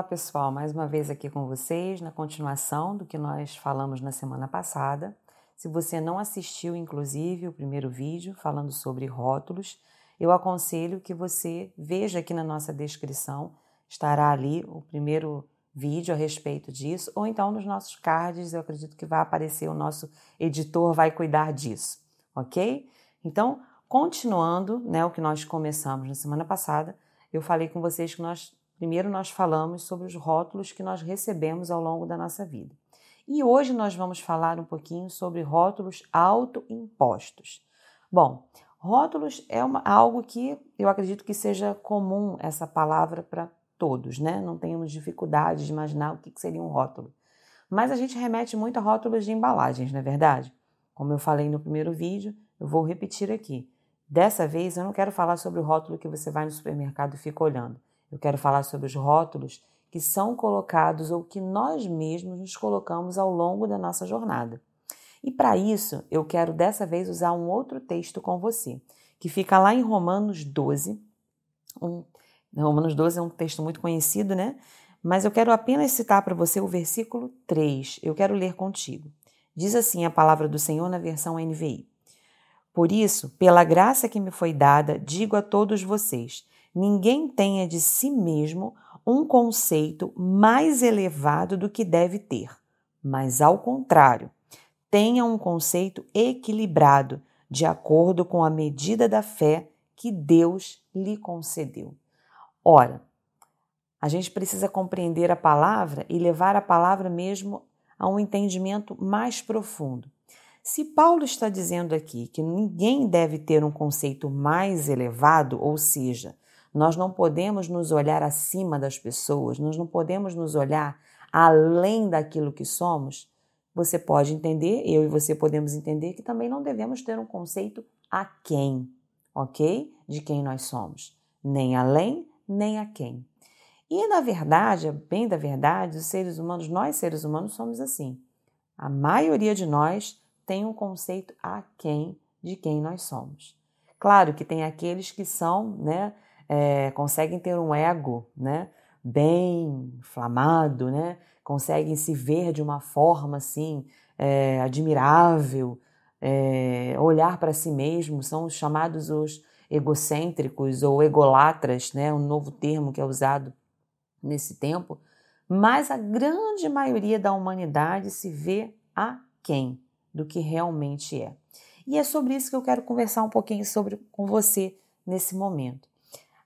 Olá pessoal, mais uma vez aqui com vocês na continuação do que nós falamos na semana passada. Se você não assistiu, inclusive, o primeiro vídeo falando sobre rótulos, eu aconselho que você veja aqui na nossa descrição, estará ali o primeiro vídeo a respeito disso, ou então nos nossos cards, eu acredito que vai aparecer, o nosso editor vai cuidar disso, ok? Então, continuando né, o que nós começamos na semana passada, eu falei com vocês que nós Primeiro, nós falamos sobre os rótulos que nós recebemos ao longo da nossa vida. E hoje nós vamos falar um pouquinho sobre rótulos autoimpostos. Bom, rótulos é uma, algo que eu acredito que seja comum essa palavra para todos, né? Não temos dificuldade de imaginar o que seria um rótulo. Mas a gente remete muito a rótulos de embalagens, não é verdade? Como eu falei no primeiro vídeo, eu vou repetir aqui. Dessa vez eu não quero falar sobre o rótulo que você vai no supermercado e fica olhando. Eu quero falar sobre os rótulos que são colocados ou que nós mesmos nos colocamos ao longo da nossa jornada. E para isso, eu quero dessa vez usar um outro texto com você, que fica lá em Romanos 12. Um, Romanos 12 é um texto muito conhecido, né? Mas eu quero apenas citar para você o versículo 3. Eu quero ler contigo. Diz assim a palavra do Senhor na versão NVI. Por isso, pela graça que me foi dada, digo a todos vocês: ninguém tenha de si mesmo um conceito mais elevado do que deve ter, mas ao contrário, tenha um conceito equilibrado, de acordo com a medida da fé que Deus lhe concedeu. Ora, a gente precisa compreender a palavra e levar a palavra mesmo a um entendimento mais profundo. Se Paulo está dizendo aqui que ninguém deve ter um conceito mais elevado, ou seja, nós não podemos nos olhar acima das pessoas, nós não podemos nos olhar além daquilo que somos. Você pode entender, eu e você podemos entender que também não devemos ter um conceito a quem, ok? De quem nós somos. Nem além, nem a quem. E na verdade, bem da verdade, os seres humanos, nós seres humanos somos assim. A maioria de nós tem um conceito a quem de quem nós somos. Claro que tem aqueles que são, né, é, conseguem ter um ego né, bem inflamado, né, conseguem se ver de uma forma assim é, admirável, é, olhar para si mesmo, são os chamados os egocêntricos ou egolatras, né, um novo termo que é usado nesse tempo, mas a grande maioria da humanidade se vê a quem? Do que realmente é. E é sobre isso que eu quero conversar um pouquinho sobre com você nesse momento.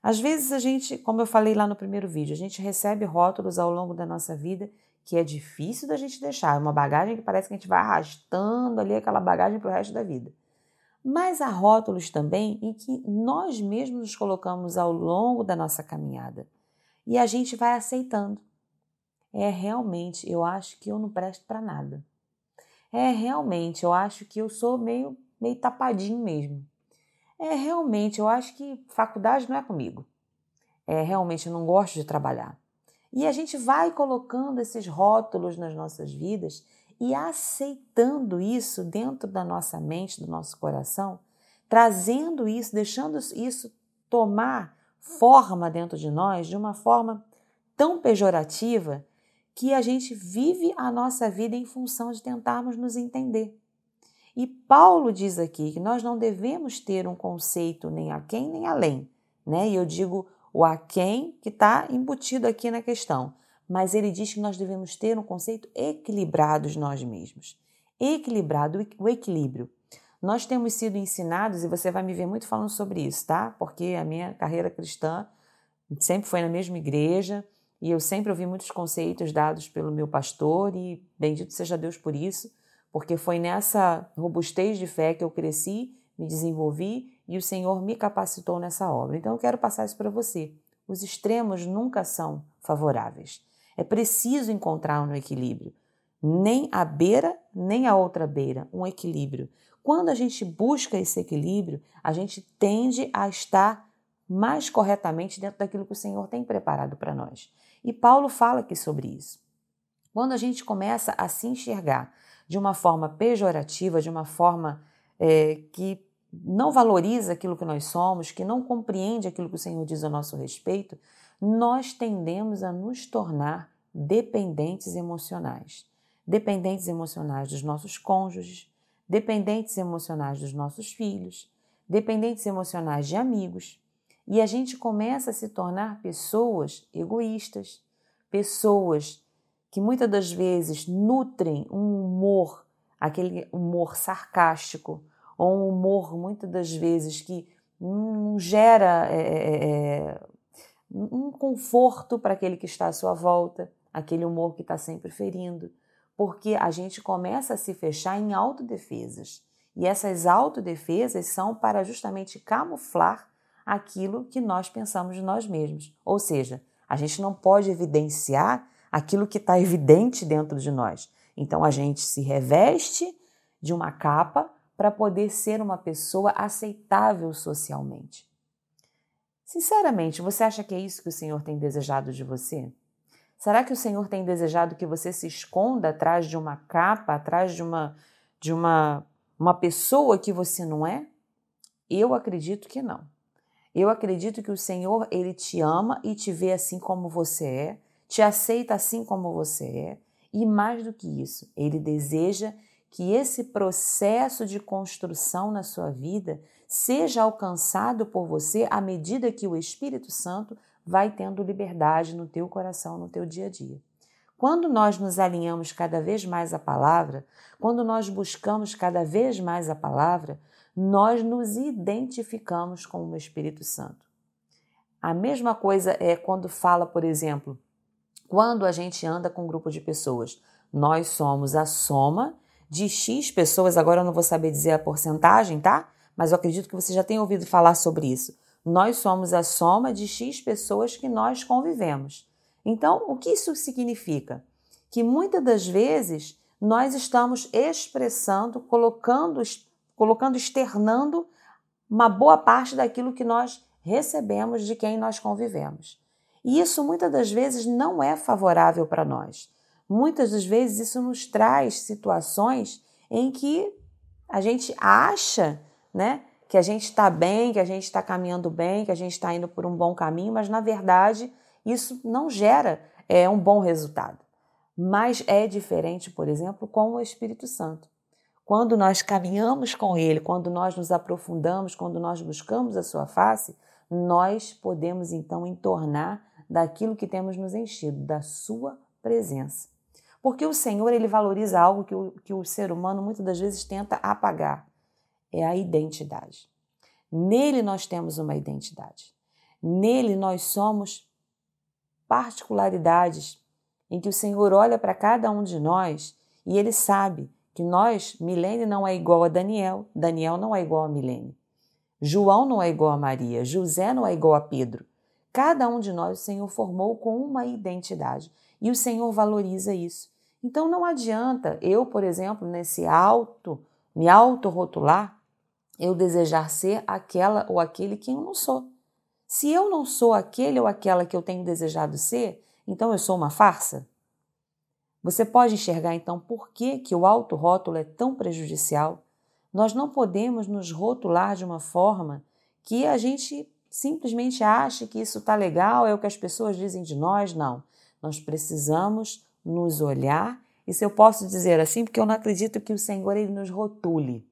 Às vezes a gente, como eu falei lá no primeiro vídeo, a gente recebe rótulos ao longo da nossa vida que é difícil da gente deixar, é uma bagagem que parece que a gente vai arrastando ali aquela bagagem para o resto da vida. Mas há rótulos também em que nós mesmos nos colocamos ao longo da nossa caminhada e a gente vai aceitando. É realmente, eu acho que eu não presto para nada. É realmente, eu acho que eu sou meio meio tapadinho mesmo. É, realmente, eu acho que faculdade não é comigo. É, realmente, eu não gosto de trabalhar. E a gente vai colocando esses rótulos nas nossas vidas e aceitando isso dentro da nossa mente, do nosso coração, trazendo isso, deixando isso tomar forma dentro de nós de uma forma tão pejorativa que a gente vive a nossa vida em função de tentarmos nos entender. E Paulo diz aqui que nós não devemos ter um conceito nem a quem nem além, né? E eu digo o a quem que está embutido aqui na questão, mas ele diz que nós devemos ter um conceito equilibrado de nós mesmos. Equilibrado, o equilíbrio. Nós temos sido ensinados, e você vai me ver muito falando sobre isso, tá? Porque a minha carreira cristã sempre foi na mesma igreja e eu sempre ouvi muitos conceitos dados pelo meu pastor, e bendito seja Deus por isso porque foi nessa robustez de fé que eu cresci, me desenvolvi e o Senhor me capacitou nessa obra. Então eu quero passar isso para você. Os extremos nunca são favoráveis. É preciso encontrar um equilíbrio. Nem a beira, nem a outra beira, um equilíbrio. Quando a gente busca esse equilíbrio, a gente tende a estar mais corretamente dentro daquilo que o Senhor tem preparado para nós. E Paulo fala aqui sobre isso. Quando a gente começa a se enxergar de uma forma pejorativa, de uma forma é, que não valoriza aquilo que nós somos, que não compreende aquilo que o Senhor diz a nosso respeito, nós tendemos a nos tornar dependentes emocionais. Dependentes emocionais dos nossos cônjuges, dependentes emocionais dos nossos filhos, dependentes emocionais de amigos. E a gente começa a se tornar pessoas egoístas, pessoas que muitas das vezes nutrem um humor, aquele humor sarcástico, ou um humor muitas das vezes que não gera é, é, é um conforto para aquele que está à sua volta, aquele humor que está sempre ferindo, porque a gente começa a se fechar em autodefesas. E essas autodefesas são para justamente camuflar aquilo que nós pensamos de nós mesmos. Ou seja, a gente não pode evidenciar aquilo que está evidente dentro de nós. Então a gente se reveste de uma capa para poder ser uma pessoa aceitável socialmente. Sinceramente, você acha que é isso que o Senhor tem desejado de você? Será que o Senhor tem desejado que você se esconda atrás de uma capa, atrás de uma de uma uma pessoa que você não é? Eu acredito que não. Eu acredito que o Senhor, ele te ama e te vê assim como você é, te aceita assim como você é, e mais do que isso, ele deseja que esse processo de construção na sua vida seja alcançado por você à medida que o Espírito Santo vai tendo liberdade no teu coração, no teu dia a dia. Quando nós nos alinhamos cada vez mais à palavra, quando nós buscamos cada vez mais a palavra, nós nos identificamos com o Espírito Santo. A mesma coisa é quando fala, por exemplo, quando a gente anda com um grupo de pessoas, nós somos a soma de X pessoas, agora eu não vou saber dizer a porcentagem, tá? Mas eu acredito que você já tenha ouvido falar sobre isso. Nós somos a soma de X pessoas que nós convivemos. Então, o que isso significa? Que muitas das vezes nós estamos expressando, colocando, colocando, externando uma boa parte daquilo que nós recebemos de quem nós convivemos. E isso muitas das vezes não é favorável para nós. Muitas das vezes isso nos traz situações em que a gente acha, né, que a gente está bem, que a gente está caminhando bem, que a gente está indo por um bom caminho, mas na verdade isso não gera é, um bom resultado. Mas é diferente, por exemplo, com o Espírito Santo. Quando nós caminhamos com Ele, quando nós nos aprofundamos, quando nós buscamos a Sua face, nós podemos então entornar daquilo que temos nos enchido, da Sua presença. Porque o Senhor, ele valoriza algo que o, que o ser humano muitas das vezes tenta apagar. É a identidade. Nele nós temos uma identidade. Nele nós somos particularidades em que o Senhor olha para cada um de nós e ele sabe que nós, Milene não é igual a Daniel, Daniel não é igual a Milene. João não é igual a Maria, José não é igual a Pedro. Cada um de nós o Senhor formou com uma identidade e o Senhor valoriza isso. Então não adianta eu, por exemplo, nesse alto, me autorrotular, eu desejar ser aquela ou aquele que eu não sou. Se eu não sou aquele ou aquela que eu tenho desejado ser, então eu sou uma farsa? Você pode enxergar então por que, que o autorrótulo é tão prejudicial? Nós não podemos nos rotular de uma forma que a gente simplesmente ache que isso está legal, é o que as pessoas dizem de nós. Não. Nós precisamos nos olhar. Isso eu posso dizer assim porque eu não acredito que o Senhor ele nos rotule.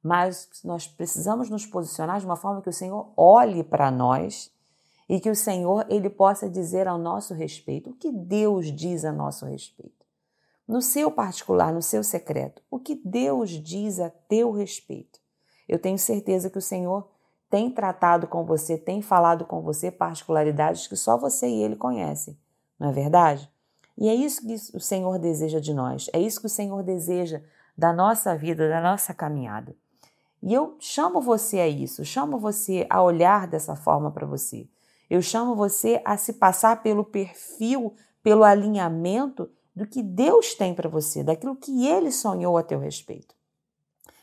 Mas nós precisamos nos posicionar de uma forma que o Senhor olhe para nós e que o Senhor ele possa dizer ao nosso respeito o que Deus diz a nosso respeito. No seu particular, no seu secreto, o que Deus diz a teu respeito. Eu tenho certeza que o Senhor tem tratado com você, tem falado com você particularidades que só você e ele conhecem, não é verdade? E é isso que o Senhor deseja de nós, é isso que o Senhor deseja da nossa vida, da nossa caminhada. E eu chamo você a isso, chamo você a olhar dessa forma para você. Eu chamo você a se passar pelo perfil, pelo alinhamento do que Deus tem para você, daquilo que Ele sonhou a teu respeito.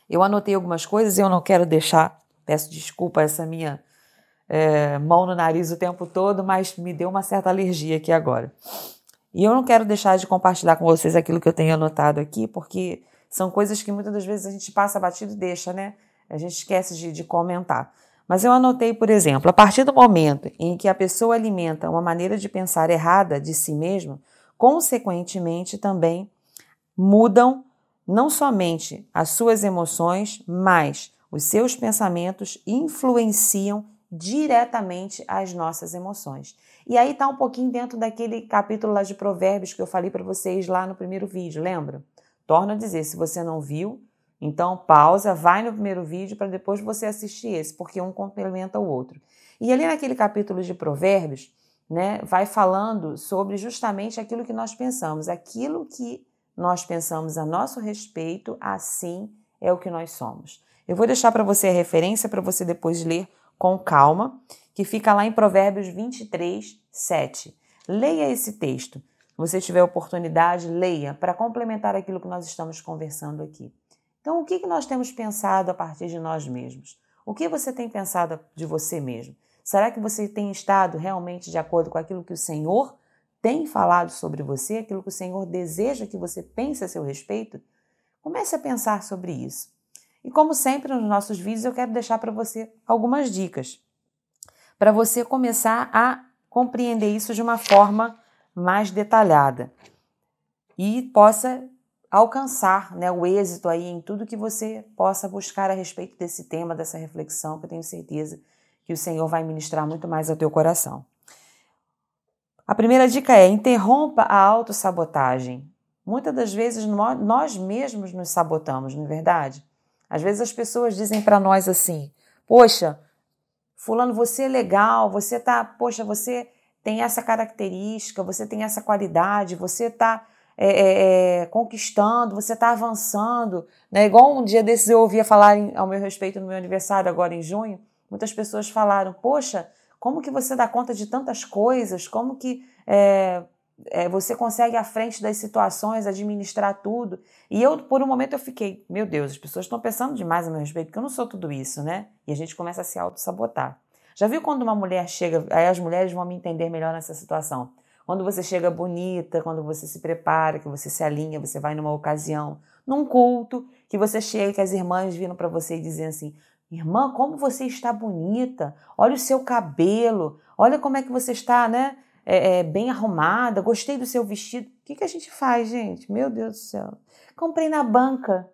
Eu anotei algumas coisas e eu não quero deixar, peço desculpa essa minha é, mão no nariz o tempo todo, mas me deu uma certa alergia aqui agora. E eu não quero deixar de compartilhar com vocês aquilo que eu tenho anotado aqui, porque são coisas que muitas das vezes a gente passa batido e deixa, né? A gente esquece de, de comentar. Mas eu anotei, por exemplo, a partir do momento em que a pessoa alimenta uma maneira de pensar errada de si mesma, consequentemente também mudam não somente as suas emoções, mas os seus pensamentos influenciam diretamente as nossas emoções. E aí está um pouquinho dentro daquele capítulo lá de Provérbios que eu falei para vocês lá no primeiro vídeo, lembra? Torno a dizer, se você não viu, então pausa, vai no primeiro vídeo para depois você assistir esse, porque um complementa o outro. E ali naquele capítulo de Provérbios, né, vai falando sobre justamente aquilo que nós pensamos, aquilo que nós pensamos a nosso respeito, assim é o que nós somos. Eu vou deixar para você a referência para você depois ler com calma, que fica lá em Provérbios 23, 7. Leia esse texto. Se você tiver oportunidade, leia para complementar aquilo que nós estamos conversando aqui. Então, o que, que nós temos pensado a partir de nós mesmos? O que você tem pensado de você mesmo? Será que você tem estado realmente de acordo com aquilo que o Senhor tem falado sobre você, aquilo que o Senhor deseja que você pense a seu respeito? Comece a pensar sobre isso. E como sempre nos nossos vídeos, eu quero deixar para você algumas dicas para você começar a compreender isso de uma forma mais detalhada e possa alcançar né, o êxito aí em tudo que você possa buscar a respeito desse tema, dessa reflexão, que eu tenho certeza que o Senhor vai ministrar muito mais ao teu coração. A primeira dica é interrompa a autossabotagem. Muitas das vezes nós mesmos nos sabotamos, não é verdade? Às vezes as pessoas dizem para nós assim: "Poxa, fulano, você é legal, você tá, poxa, você tem essa característica, você tem essa qualidade, você está é, é, é, conquistando, você está avançando. Né? Igual um dia desses eu ouvia falar ao meu respeito no meu aniversário, agora em junho, muitas pessoas falaram: Poxa, como que você dá conta de tantas coisas? Como que é, é, você consegue à frente das situações administrar tudo? E eu, por um momento, eu fiquei: Meu Deus, as pessoas estão pensando demais a meu respeito, porque eu não sou tudo isso, né? E a gente começa a se auto-sabotar. Já viu quando uma mulher chega, aí as mulheres vão me entender melhor nessa situação quando você chega bonita, quando você se prepara, que você se alinha, você vai numa ocasião, num culto, que você chega, que as irmãs viram para você e dizem assim: Irmã, como você está bonita, olha o seu cabelo, olha como é que você está, né? É, é, bem arrumada, gostei do seu vestido. O que, que a gente faz, gente? Meu Deus do céu. Comprei na banca.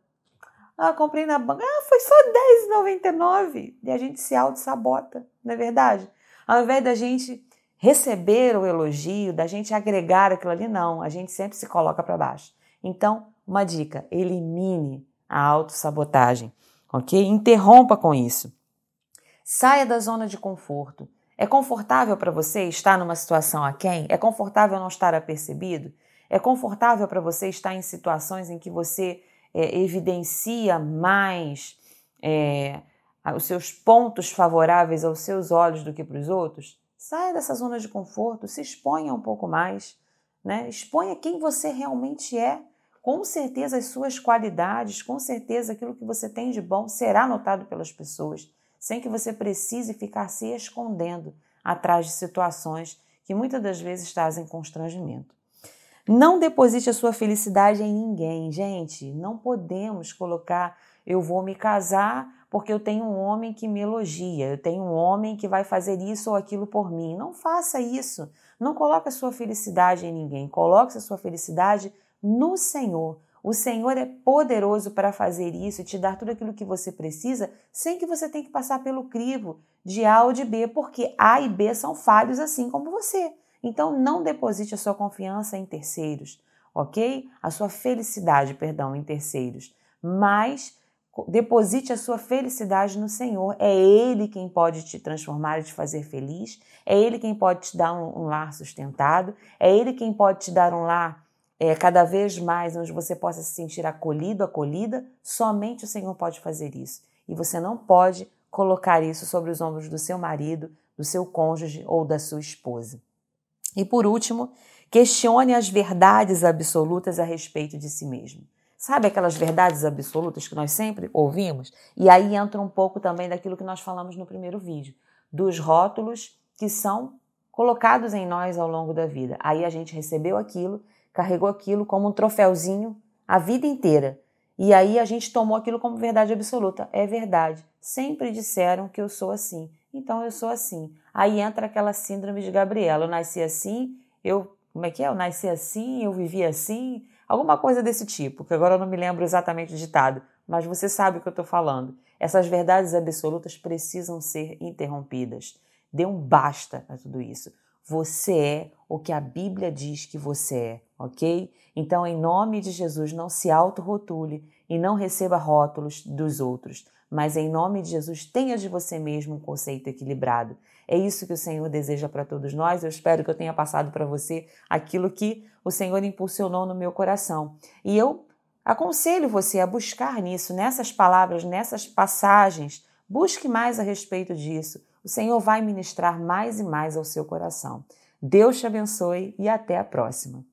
Ah, comprei na banca. Ah, foi só R$10,99. E a gente se auto-sabota, não é verdade? Ao invés da gente receber o elogio, da gente agregar aquilo ali, não, a gente sempre se coloca para baixo. Então, uma dica: elimine a autossabotagem, ok? Interrompa com isso. Saia da zona de conforto. É confortável para você estar numa situação a quem? É confortável não estar apercebido? É confortável para você estar em situações em que você é, evidencia mais é, os seus pontos favoráveis aos seus olhos do que para os outros? Saia dessa zona de conforto, se exponha um pouco mais, né? Exponha quem você realmente é. Com certeza as suas qualidades, com certeza aquilo que você tem de bom será notado pelas pessoas, sem que você precise ficar se escondendo atrás de situações que muitas das vezes trazem constrangimento. Não deposite a sua felicidade em ninguém, gente. Não podemos colocar eu vou me casar porque eu tenho um homem que me elogia, eu tenho um homem que vai fazer isso ou aquilo por mim. Não faça isso. Não coloque a sua felicidade em ninguém. Coloque a sua felicidade no Senhor. O Senhor é poderoso para fazer isso e te dar tudo aquilo que você precisa, sem que você tenha que passar pelo crivo de A ou de B, porque A e B são falhos assim como você. Então não deposite a sua confiança em terceiros, ok? A sua felicidade, perdão, em terceiros. Mas Deposite a sua felicidade no Senhor. É Ele quem pode te transformar e te fazer feliz. É Ele quem pode te dar um, um lar sustentado. É Ele quem pode te dar um lar é, cada vez mais onde você possa se sentir acolhido, acolhida. Somente o Senhor pode fazer isso. E você não pode colocar isso sobre os ombros do seu marido, do seu cônjuge ou da sua esposa. E por último, questione as verdades absolutas a respeito de si mesmo. Sabe aquelas verdades absolutas que nós sempre ouvimos? E aí entra um pouco também daquilo que nós falamos no primeiro vídeo, dos rótulos que são colocados em nós ao longo da vida. Aí a gente recebeu aquilo, carregou aquilo como um troféuzinho a vida inteira. E aí a gente tomou aquilo como verdade absoluta. É verdade. Sempre disseram que eu sou assim. Então eu sou assim. Aí entra aquela síndrome de Gabriela. Eu nasci assim, eu. Como é que é? Eu nasci assim, eu vivi assim. Alguma coisa desse tipo, que agora eu não me lembro exatamente o ditado, mas você sabe o que eu estou falando. Essas verdades absolutas precisam ser interrompidas. Dê um basta a tudo isso. Você é o que a Bíblia diz que você é, ok? Então, em nome de Jesus, não se autorrotule e não receba rótulos dos outros, mas em nome de Jesus, tenha de você mesmo um conceito equilibrado. É isso que o Senhor deseja para todos nós. Eu espero que eu tenha passado para você aquilo que o Senhor impulsionou no meu coração. E eu aconselho você a buscar nisso, nessas palavras, nessas passagens. Busque mais a respeito disso. O Senhor vai ministrar mais e mais ao seu coração. Deus te abençoe e até a próxima.